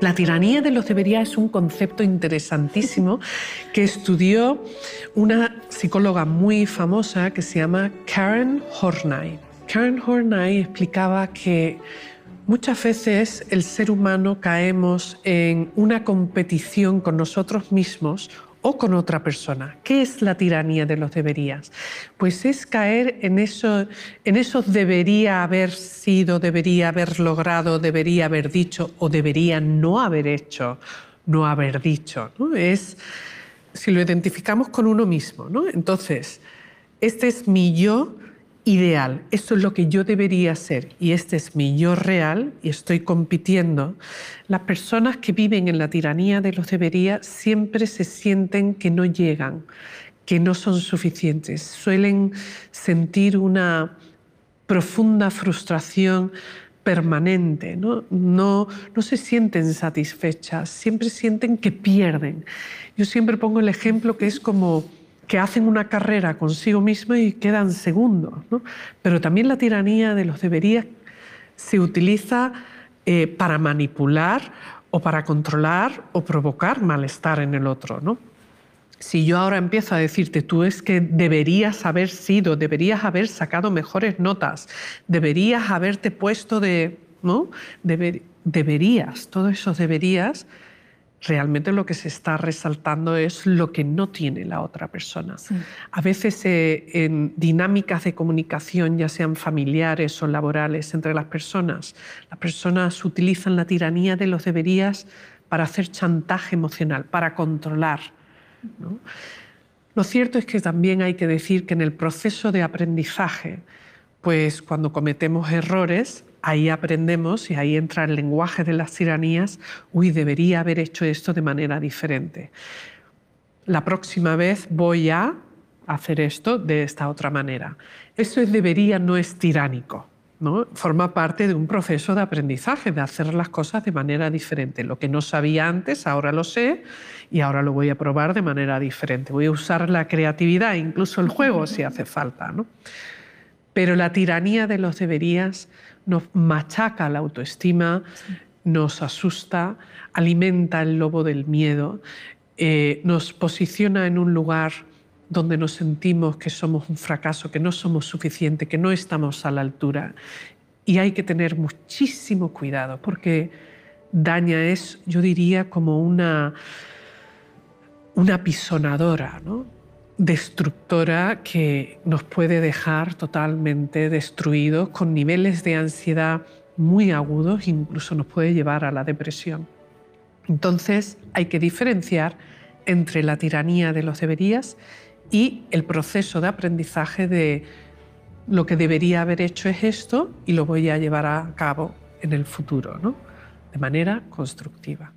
La tiranía de los deberías es un concepto interesantísimo que estudió una psicóloga muy famosa que se llama Karen Horney. Karen Horney explicaba que muchas veces el ser humano caemos en una competición con nosotros mismos o con otra persona. ¿Qué es la tiranía de los deberías? Pues es caer en eso, en esos debería haber sido, debería haber logrado, debería haber dicho o debería no haber hecho, no haber dicho. Es si lo identificamos con uno mismo. ¿no? Entonces, este es mi yo ideal, esto es lo que yo debería ser y este es mi yo real y estoy compitiendo, las personas que viven en la tiranía de los debería siempre se sienten que no llegan, que no son suficientes, suelen sentir una profunda frustración permanente, ¿no? No, no se sienten satisfechas, siempre sienten que pierden. Yo siempre pongo el ejemplo que es como que hacen una carrera consigo mismo y quedan segundos. Pero también la tiranía de los deberías se utiliza eh, para manipular o para controlar o provocar malestar en el otro. ¿no? Si yo ahora empiezo a decirte, tú es que deberías haber sido, deberías haber sacado mejores notas, deberías haberte puesto de... ¿no? deberías, todos esos deberías realmente lo que se está resaltando es lo que no tiene la otra persona. A veces eh, en dinámicas de comunicación, ya sean familiares o laborales entre las personas, las personas utilizan la tiranía de los deberías para hacer chantaje emocional, para controlar. Lo cierto es que también hay que decir que en el proceso de aprendizaje, pues cuando cometemos errores, ahí aprendemos y ahí entra el lenguaje de las tiranías, uy, debería haber hecho esto de manera diferente. La próxima vez voy a hacer esto de esta otra manera. Eso es debería no es tiránico. ¿no? Forma parte de un proceso de aprendizaje, de hacer las cosas de manera diferente. Lo que no sabía antes, ahora lo sé y ahora lo voy a probar de manera diferente. Voy a usar la creatividad, incluso el juego, si hace falta. ¿no? Pero la tiranía de los deberías nos machaca la autoestima, nos asusta, alimenta el lobo del miedo, eh, nos posiciona en un lugar donde nos sentimos que somos un fracaso, que no somos suficientes, que no estamos a la altura. Y hay que tener muchísimo cuidado porque daña es, yo diría, como una, una pisonadora, ¿no? Destructora que nos puede dejar totalmente destruidos con niveles de ansiedad muy agudos, incluso nos puede llevar a la depresión. Entonces hay que diferenciar entre la tiranía de los deberías y el proceso de aprendizaje de lo que debería haber hecho es esto y lo voy a llevar a cabo en el futuro, ¿no? de manera constructiva.